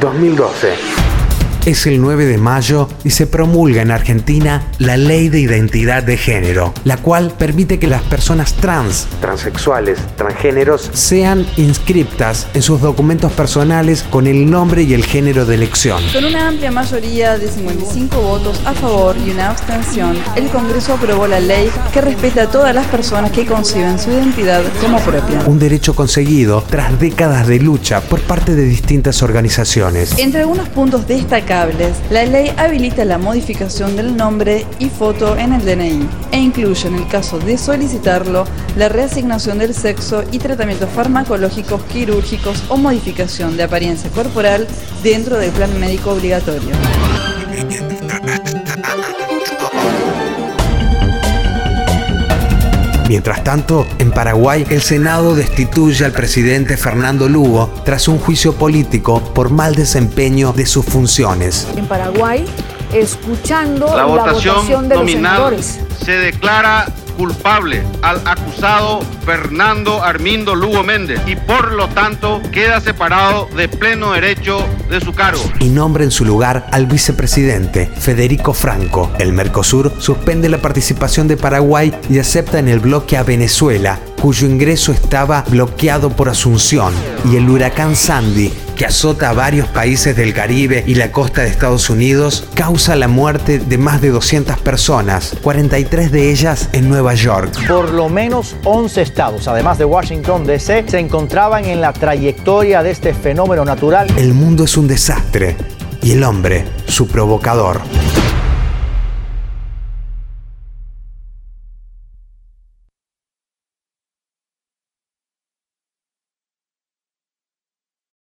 2012. Es el 9 de mayo y se promulga en Argentina la Ley de Identidad de Género, la cual permite que las personas trans, transexuales, transgéneros sean inscriptas en sus documentos personales con el nombre y el género de elección. Con una amplia mayoría de 55 votos a favor y una abstención, el Congreso aprobó la ley que respeta a todas las personas que conciben su identidad como propia. Un derecho conseguido tras décadas de lucha por parte de distintas organizaciones. Entre algunos puntos destacados la ley habilita la modificación del nombre y foto en el DNI e incluye, en el caso de solicitarlo, la reasignación del sexo y tratamientos farmacológicos, quirúrgicos o modificación de apariencia corporal dentro del plan médico obligatorio. Mientras tanto, en Paraguay, el Senado destituye al presidente Fernando Lugo tras un juicio político por mal desempeño de sus funciones. En Paraguay, escuchando la, votación, de los senadores. Se declara culpable al acusado Fernando Armindo Lugo Méndez y por lo tanto queda separado de pleno derecho de su cargo. Y nombra en su lugar al vicepresidente Federico Franco. El Mercosur suspende la participación de Paraguay y acepta en el bloque a Venezuela, cuyo ingreso estaba bloqueado por Asunción, y el huracán Sandy que azota a varios países del Caribe y la costa de Estados Unidos, causa la muerte de más de 200 personas, 43 de ellas en Nueva York. Por lo menos 11 estados, además de Washington DC, se encontraban en la trayectoria de este fenómeno natural. El mundo es un desastre y el hombre su provocador.